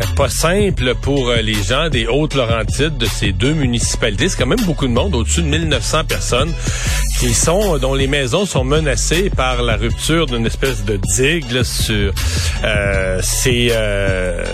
Euh, Pas simple pour euh, les gens des Hautes-Laurentides de ces deux municipalités. C'est quand même beaucoup de monde, au-dessus de 1900 personnes sont, dont les maisons sont menacées par la rupture d'une espèce de digue sur. Euh, c'est euh,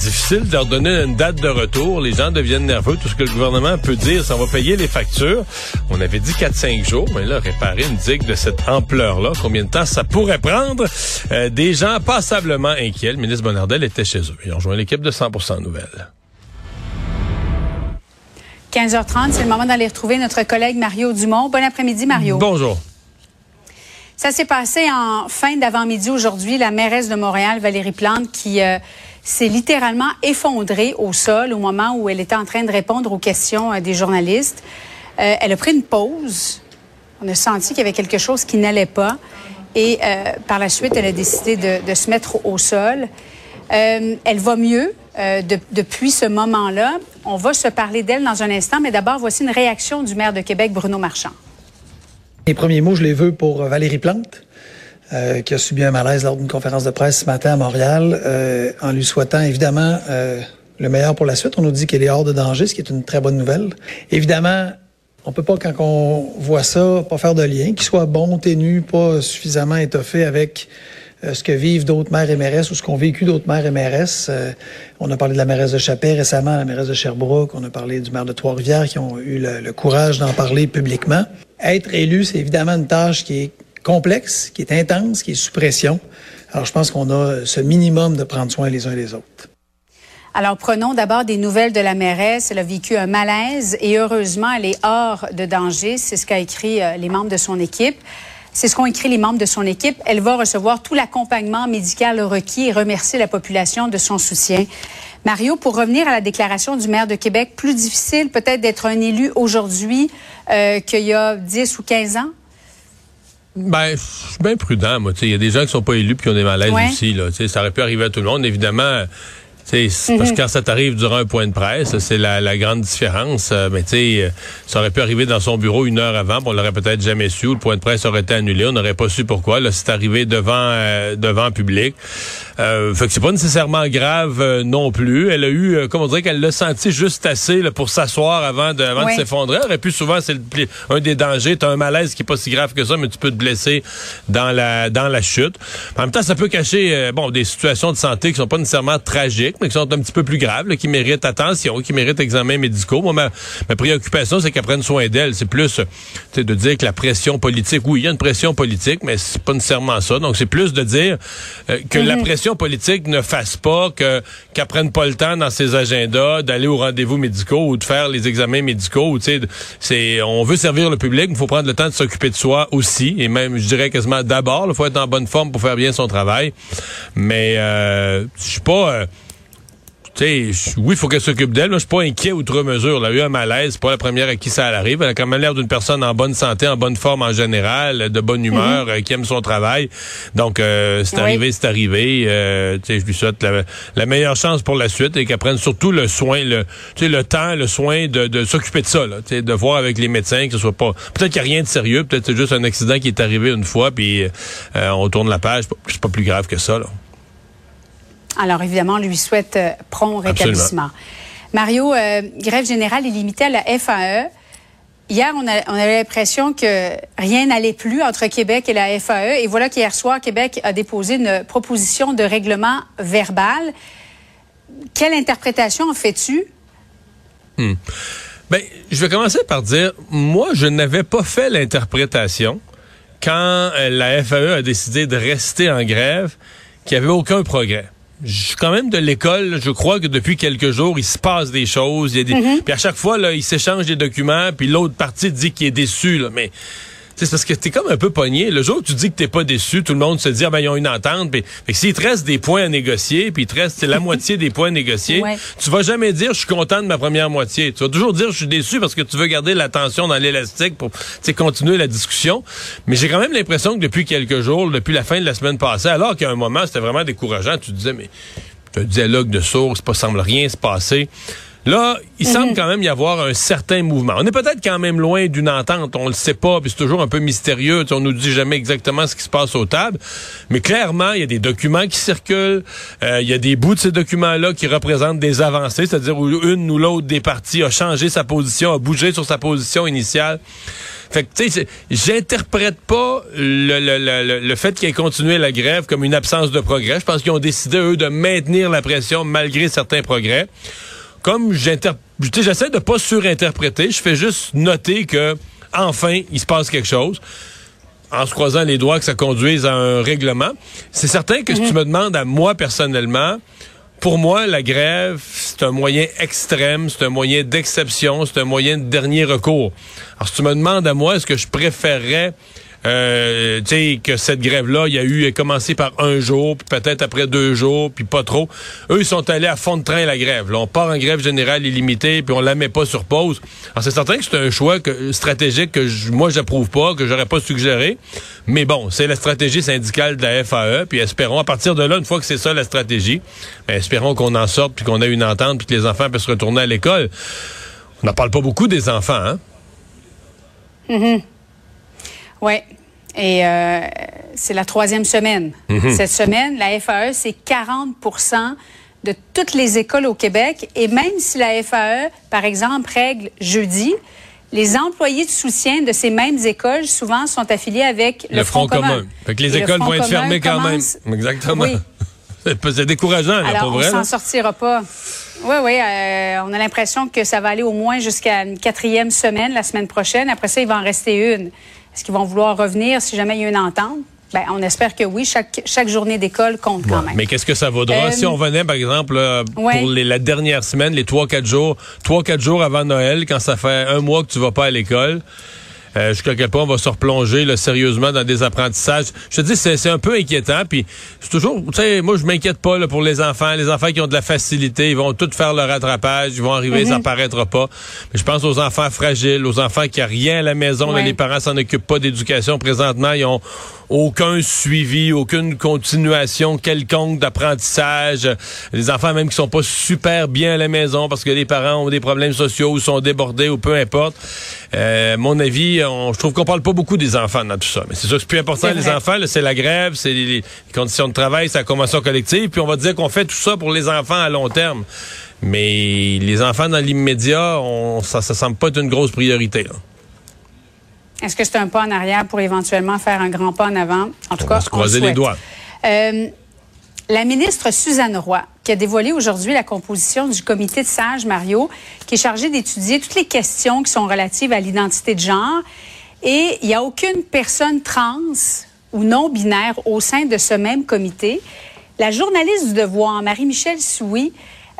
difficile de leur donner une date de retour. Les gens deviennent nerveux. Tout ce que le gouvernement peut dire, c'est on va payer les factures. On avait dit 4-5 jours, mais là, réparer une digue de cette ampleur-là, combien de temps ça pourrait prendre? Euh, des gens passablement inquiets. Le ministre Bonnardel était chez eux. Ils ont rejoint l'équipe de 100% Nouvelles. 15h30, c'est le moment d'aller retrouver notre collègue Mario Dumont. Bon après-midi, Mario. Bonjour. Ça s'est passé en fin d'avant-midi aujourd'hui. La mairesse de Montréal, Valérie Plante, qui euh, s'est littéralement effondrée au sol au moment où elle était en train de répondre aux questions euh, des journalistes. Euh, elle a pris une pause. On a senti qu'il y avait quelque chose qui n'allait pas. Et par la suite, elle a décidé de, de se mettre au sol. Elle va mieux euh, de- depuis ce moment-là. On va se parler d'elle dans un instant, mais d'abord, voici une réaction du maire de Québec, Bruno Marchand. Les premiers mots, je les veux pour euh, Valérie Plante, euh, qui a subi un malaise lors d'une conférence de presse ce matin à Montréal, en lui souhaitant évidemment le meilleur pour la suite. On nous dit qu'elle est hors de danger, ce qui est une très bonne nouvelle. Évidemment, on peut pas, quand on voit ça, pas faire de lien, qu'il soit bon, ténu, pas suffisamment étoffé avec ce que vivent d'autres maires et mairesses ou ce qu'ont vécu d'autres maires et mairesses. Euh, on a parlé de la mairesse de Chappé récemment, la mairesse de Sherbrooke, on a parlé du maire de Trois-Rivières qui ont eu le, courage d'en parler publiquement. Être élu, c'est évidemment une tâche qui est complexe, qui est intense, qui est sous pression. Alors je pense qu'on a ce minimum de prendre soin les uns des autres. Alors, prenons d'abord des nouvelles de la mairesse. Elle a vécu un malaise et heureusement, elle est hors de danger. C'est ce qu'a écrit euh, les membres de son équipe. C'est ce qu'ont écrit les membres de son équipe. Elle va recevoir tout l'accompagnement médical requis et remercier la population de son soutien. Mario, pour revenir à la déclaration du maire de Québec, plus difficile peut-être d'être un élu aujourd'hui euh, qu'il y a 10 ou 15 ans? Ben, je suis bien prudent, moi. Il y a des gens qui sont pas élus puis qui ont des malaises Ouais. aussi. Là. Ça aurait pu arriver à tout le monde, évidemment. Parce que quand ça t'arrive durant un point de presse, c'est la, la grande différence. Euh, Mais tu sais, euh, ça aurait pu arriver dans son bureau une heure avant, on l'aurait peut-être jamais su. ou Le point de presse aurait été annulé, on n'aurait pas su pourquoi. Là, c'est arrivé devant euh, devant public. Euh, fait que c'est pas nécessairement grave euh, non plus. Elle a eu, euh, comment on dirait qu'elle l'a senti juste assez là, pour s'asseoir avant de, avant de s'effondrer. Elle aurait pu souvent, c'est un des dangers. T'as un malaise qui est pas si grave que ça, mais tu peux te blesser dans la dans la chute. En même temps, ça peut cacher euh, bon des situations de santé qui sont pas nécessairement tragiques, mais qui sont un petit peu plus graves, là, qui méritent attention, qui méritent examens médicaux. Moi, ma, ma préoccupation, c'est qu'elle prenne soin d'elle. C'est plus de dire que la pression politique, oui, il y a une pression politique, mais c'est pas nécessairement ça. Donc, c'est plus de dire euh, que la pression politique ne fasse pas que qu'elle prenne pas le temps dans ses agendas d'aller aux rendez-vous médicaux ou de faire les examens médicaux. c'est on veut servir le public, il faut prendre le temps de s'occuper de soi aussi, et même, je dirais quasiment d'abord, il faut être en bonne forme pour faire bien son travail. Mais euh, je suis pas euh, sais, oui, il faut qu'elle s'occupe d'elle. Moi, je suis pas inquiet outre mesure. Elle a eu un malaise. C'est pas la première à qui ça arrive. Elle a quand même l'air d'une personne en bonne santé, en bonne forme en général, de bonne humeur, euh, qui aime son travail. Donc, euh, c'est Oui. arrivé, c'est arrivé. Euh, je lui souhaite la, la meilleure chance pour la suite et qu'elle prenne surtout le soin, le, le temps, le soin de, de s'occuper de ça. Là, de voir avec les médecins que ce soit pas. Peut-être qu'il n'y a rien de sérieux. Peut-être que c'est juste un accident qui est arrivé une fois, puis euh, on tourne la page. C'est pas plus grave que ça. Là. Alors, évidemment, on lui souhaite euh, prompt rétablissement. Mario, euh, grève générale est limitée à la FAE. Hier, on, a- on avait l'impression que rien n'allait plus entre Québec et la FAE. Et voilà qu'hier soir, Québec a déposé une proposition de règlement verbal. Quelle interprétation en fais-tu? Ben, je vais commencer par dire, moi, je n'avais pas fait l'interprétation quand euh, la FAE a décidé de rester en grève qu'il n'y avait aucun progrès. Je suis quand même de l'école, je crois que depuis quelques jours, il se passe des choses. Il y a des... Puis à chaque fois, là, ils s'échangent des documents, puis l'autre partie dit qu'il est déçu. Là, mais c'est parce que t'es comme un peu pogné. Le jour où tu dis que t'es pas déçu, tout le monde se dit, ah ben, ils ont une entente. Puis, fait que s'il te reste des points à négocier, puis il te reste la moitié des points à négocier, tu vas jamais dire, je suis content de ma première moitié. Tu vas toujours dire, je suis déçu parce que tu veux garder la tension dans l'élastique pour, continuer la discussion. Mais j'ai quand même l'impression que depuis quelques jours, depuis la fin de la semaine passée, alors qu'à un moment, c'était vraiment décourageant, tu disais, mais, un dialogue de sourds, pas semble rien se passer. Là, il semble mhm. quand même y avoir un certain mouvement. On est peut-être quand même loin d'une entente, on le sait pas, puis c'est toujours un peu mystérieux, on nous dit jamais exactement ce qui se passe aux tables, mais clairement, il y a des documents qui circulent, euh, il y a des bouts de ces documents-là qui représentent des avancées, c'est-à-dire où une ou l'autre des parties a changé sa position, a bougé sur sa position initiale. Fait que, tu sais, j'interprète pas le, le, le, fait qu'ils aient continué la grève comme une absence de progrès. Je pense qu'ils ont décidé, eux, de maintenir la pression malgré certains progrès comme j'essaie de pas surinterpréter, je fais juste noter que enfin il se passe quelque chose en se croisant les doigts que ça conduise à un règlement. C'est certain que si tu mhm. me demandes à moi personnellement, pour moi, la grève, c'est un moyen extrême, c'est un moyen d'exception, c'est un moyen de dernier recours. Alors, si tu me demandes à moi, est-ce que je préférerais euh, que cette grève-là, il y a eu, commencé par un jour, puis peut-être après deux jours, puis pas trop. Eux, ils sont allés à fond de train, la grève. Là, on part en grève générale illimitée, puis on la met pas sur pause. Alors, c'est certain que c'est un choix que, stratégique que je, moi, j'approuve pas, que j'aurais pas suggéré. Mais bon, c'est la stratégie syndicale de la FAE, puis espérons, à partir de là, une fois que c'est ça la stratégie, ben, espérons qu'on en sorte, puis qu'on ait une entente, puis que les enfants puissent retourner à l'école. On n'en parle pas beaucoup des enfants, hein? Mm Oui. Et euh, c'est la troisième semaine. Mhm. Cette semaine, la FAE, c'est 40% de toutes les écoles au Québec. Et même si la FAE, par exemple, règle jeudi, les employés de soutien de ces mêmes écoles, souvent, sont affiliés avec le, Front, commun. Fait que les écoles vont être fermées quand même. Exactement. Oui. C'est décourageant, là, Alors, pour vrai. On s'en sortira pas. Oui, oui. Euh, on a l'impression que ça va aller au moins jusqu'à une quatrième semaine, la semaine prochaine. Après ça, il va en rester une. Est-ce qu'ils vont vouloir revenir si jamais il y a une entente? Ben, on espère que oui. Chaque, chaque journée d'école compte quand même. Mais qu'est-ce que ça vaudra si euh, on venait, par exemple, pour la dernière semaine, les trois, quatre jours, trois, quatre jours avant Noël, quand ça fait un mois que tu vas pas à l'école? Euh, jusqu'à quel point on va se replonger là, sérieusement dans des apprentissages. Je te dis, c'est un peu inquiétant. Puis c'est toujours, tu sais, moi je m'inquiète pas là, pour les enfants. Les enfants qui ont de la facilité, ils vont tous faire leur rattrapage, ils vont arriver, ça mhm. paraîtra pas. Mais je pense aux enfants fragiles, aux enfants qui n'ont rien à la maison. les parents s'en occupent pas d'éducation présentement. Ils ont aucun suivi, aucune continuation quelconque d'apprentissage. Les enfants même qui sont pas super bien à la maison parce que les parents ont des problèmes sociaux ou sont débordés ou peu importe. Euh, mon avis, je trouve qu'on parle pas beaucoup des enfants dans tout ça. Mais c'est que c'est plus important les enfants, c'est la grève, c'est les, conditions de travail, c'est la convention collective. Puis on va dire qu'on fait tout ça pour les enfants à long terme. Mais les enfants dans l'immédiat, ça ne semble pas être une grosse priorité. Là. Est-ce que c'est un pas en arrière pour éventuellement faire un grand pas en avant? En tout on cas, va se croiser les doigts. Euh, la ministre Suzanne Roy, qui a dévoilé aujourd'hui la composition du comité de sages, Mario, qui est chargé d'étudier toutes les questions qui sont relatives à l'identité de genre. Et il n'y a aucune personne trans ou non binaire au sein de ce même comité. La journaliste du Devoir, Marie-Michel Souy,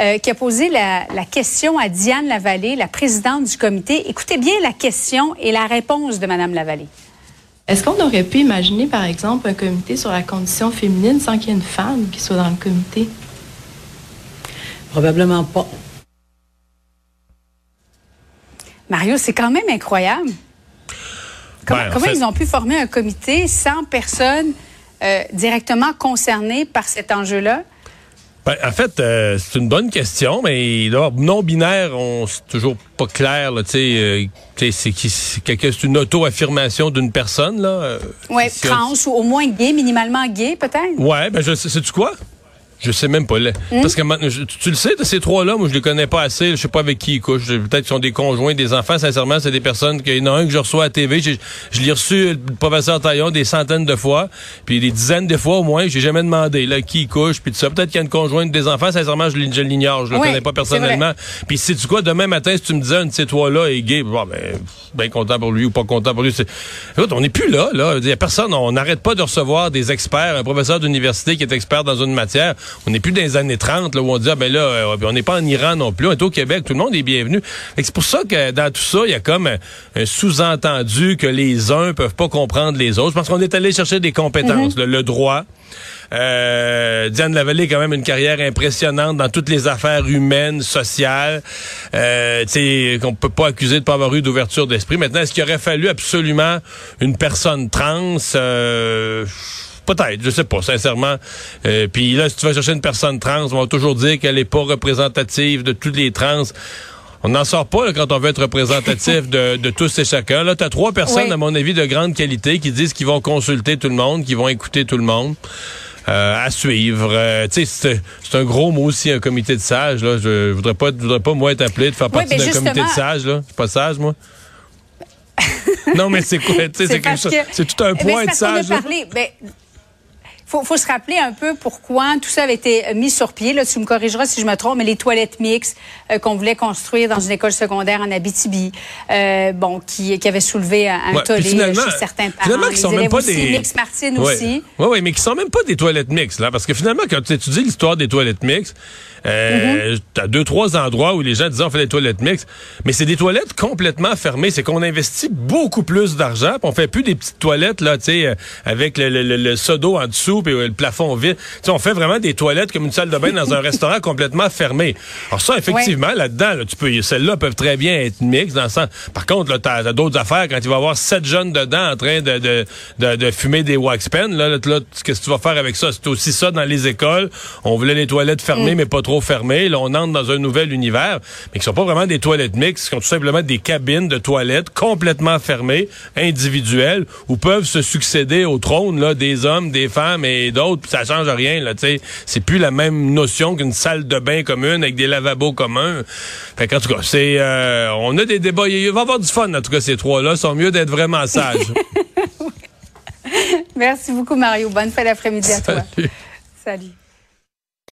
euh, qui a posé la, question à Diane Lavallée, la présidente du comité. Écoutez bien la question et la réponse de Mme Lavallée. Est-ce qu'on aurait pu imaginer, par exemple, un comité sur la condition féminine sans qu'il y ait une femme qui soit dans le comité? Probablement pas. Mario, c'est quand même incroyable. Comment, ben, ils ont pu former un comité sans personne euh, directement concernée par cet enjeu-là? Ben, en fait, euh, c'est une bonne question, mais non-binaire, on c'est toujours pas clair. tu sais, euh, c'est une auto-affirmation d'une personne. là. Euh, oui, trans ou au moins gay, minimalement gay, peut-être? Ouais, ben je sais, tu quoi? Je sais même pas. Hmm? Parce que tu, le sais, de ces trois-là, moi, je les connais pas assez. Je sais pas avec qui ils couchent. Peut-être qu'ils sont des conjoints, des enfants. Sincèrement, c'est des personnes. Il y en a un que je reçois à TV. Je l'ai reçu, le professeur Taillon, des centaines de fois. Puis des dizaines de fois au moins. J'ai jamais demandé là, qui il couche. Puis ça. Peut-être qu'il y a une conjointe des enfants. Sincèrement, je, l'ignore. Je le connais pas personnellement. Puis sais tu quoi, demain matin, si tu me disais un de ces trois-là est gay, bon, ben, bien content pour lui ou pas content pour lui. Écoute, on n'est plus là. là. Il y a personne. On n'arrête pas de recevoir des experts. Un professeur d'université qui est expert dans une matière on n'est plus dans les années 30 là, où on dit, ah, ben là, euh, on n'est pas en Iran non plus, on est au Québec, tout le monde est bienvenu. C'est pour ça que dans tout ça, il y a comme un, sous-entendu que les uns peuvent pas comprendre les autres. Parce qu'on est allé chercher des compétences, mm-hmm. le, droit. Euh, Diane Lavallée a quand même une carrière impressionnante dans toutes les affaires humaines, sociales. Euh, qu'on peut pas accuser de pas avoir eu d'ouverture d'esprit. Maintenant, est-ce qu'il aurait fallu absolument une personne trans? Euh, Peut-être, je sais pas, sincèrement. Euh, Puis là, si tu vas chercher une personne trans, on va toujours dire qu'elle est pas représentative de toutes les trans. On n'en sort pas quand on veut être représentatif de, de, tous et chacun. Là, tu as trois personnes, à mon avis, de grande qualité qui disent qu'ils vont consulter tout le monde, qu'ils vont écouter tout le monde. Euh, à suivre. Euh, tu sais, c'est un gros mot aussi, un comité de sages. Là. Je, voudrais pas, je voudrais pas moi être appelé de faire partie d'un comité de sages. Là, suis pas sage moi. non, mais c'est quoi? C'est C'est tout un point de sage. Faut, faut se rappeler un peu pourquoi tout ça avait été mis sur pied. Là, tu me corrigeras si je me trompe, mais les toilettes mixtes euh, qu'on voulait construire dans une école secondaire en Abitibi, euh, bon, qui, qui avait soulevé un, tollé chez certains parents. Finalement, qui sont même pas des mix Martine aussi. Oui, oui, mais qui sont même pas des toilettes mixtes là, parce que finalement, quand tu étudies l'histoire des toilettes mixtes, euh, mm deux, trois endroits où les gens disaient on fait des toilettes mixtes, mais c'est des toilettes complètement fermées. C'est qu'on investit beaucoup plus d'argent, on fait plus des petites toilettes là, tu sais, euh, avec le, le, le, seau en dessous et le plafond vide. on fait vraiment des toilettes comme une salle de bain dans un restaurant complètement fermé. Alors ça, effectivement, là-dedans, là, tu peux, celles-là peuvent très bien être mixtes dans le sens. Par contre, là, t'as as, d'autres affaires quand il va y avoir sept jeunes dedans en train de, de, de, de fumer des wax pens. Là, là, qu'est-ce que tu vas faire avec ça? C'est aussi ça dans les écoles. On voulait les toilettes fermées, mm. mais pas trop fermées. Là, on entre dans un nouvel univers, mais qui sont pas vraiment des toilettes mixtes, qui sont tout simplement des cabines de toilettes complètement fermées, individuelles, où peuvent se succéder au trône là, des hommes, des femmes et d'autres, puis ça change rien. Là, c'est plus la même notion qu'une salle de bain commune avec des lavabos communs. Fait en tout cas, c'est, euh, on a des débats. Il va y avoir du fun, en tout cas, ces trois-là. sont mieux d'être vraiment sages. Merci beaucoup, Mario. Bonne fin d'après-midi à toi. Salut.